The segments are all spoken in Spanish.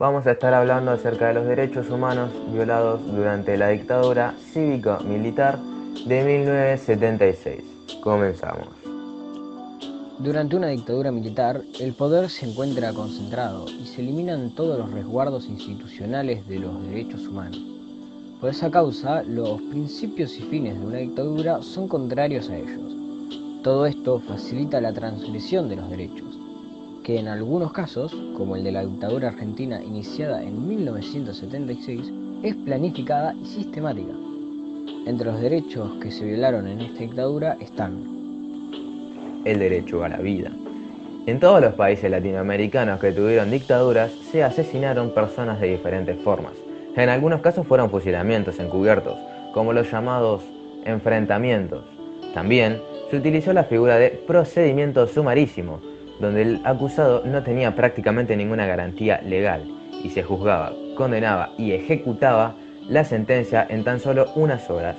vamos a estar hablando acerca de los derechos humanos violados durante la dictadura cívico-militar de 1976. Comenzamos. Durante una dictadura militar, el poder se encuentra concentrado y se eliminan todos los resguardos institucionales de los derechos humanos. Por esa causa, los principios y fines de una dictadura son contrarios a ellos. Todo esto facilita la transgresión de los derechos, que en algunos casos, como el de la dictadura argentina iniciada en 1976, es planificada y sistemática. Entre los derechos que se violaron en esta dictadura están el derecho a la vida. En todos los países latinoamericanos que tuvieron dictaduras se asesinaron personas de diferentes formas. En algunos casos fueron fusilamientos encubiertos, como los llamados enfrentamientos. También se utilizó la figura de procedimiento sumarísimo, donde el acusado no tenía prácticamente ninguna garantía legal y se juzgaba, condenaba y ejecutaba la sentencia en tan solo unas horas.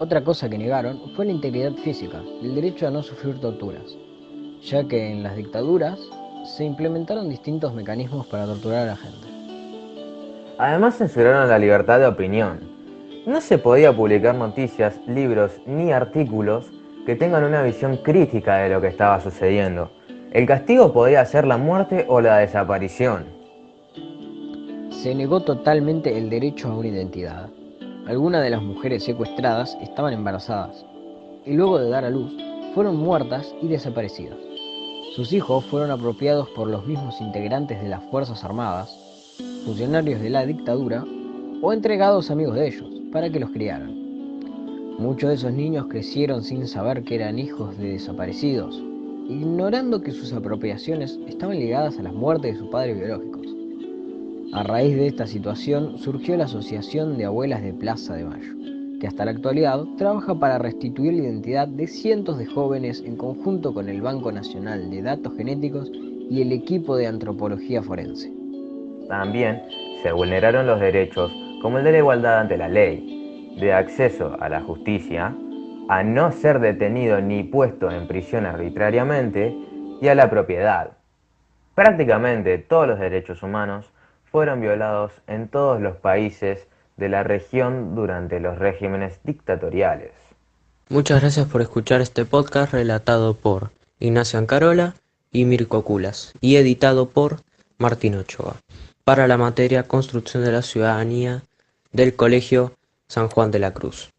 Otra cosa que negaron fue la integridad física, el derecho a no sufrir torturas, ya que en las dictaduras se implementaron distintos mecanismos para torturar a la gente. Además censuraron la libertad de opinión. No se podía publicar noticias, libros ni artículos que tengan una visión crítica de lo que estaba sucediendo, el castigo podía ser la muerte o la desaparición. Se negó totalmente el derecho a una identidad. Algunas de las mujeres secuestradas estaban embarazadas y luego de dar a luz fueron muertas y desaparecidas. Sus hijos fueron apropiados por los mismos integrantes de las Fuerzas Armadas, funcionarios de la dictadura o entregados amigos de ellos para que los criaran. Muchos de esos niños crecieron sin saber que eran hijos de desaparecidos ignorando que sus apropiaciones estaban ligadas a las muertes de sus padres biológicos. A raíz de esta situación surgió la Asociación de Abuelas de Plaza de Mayo, que hasta la actualidad trabaja para restituir la identidad de cientos de jóvenes en conjunto con el Banco Nacional de Datos Genéticos y el equipo de antropología forense. También se vulneraron los derechos como el de la igualdad ante la ley, de acceso a la justicia a no ser detenido ni puesto en prisión arbitrariamente y a la propiedad. Prácticamente todos los derechos humanos fueron violados en todos los países de la región durante los regímenes dictatoriales. Muchas gracias por escuchar este podcast relatado por Ignacio Ancarola y Mirko Culas y editado por Martín Ochoa para la materia Construcción de la Ciudadanía del Colegio San Juan de la Cruz.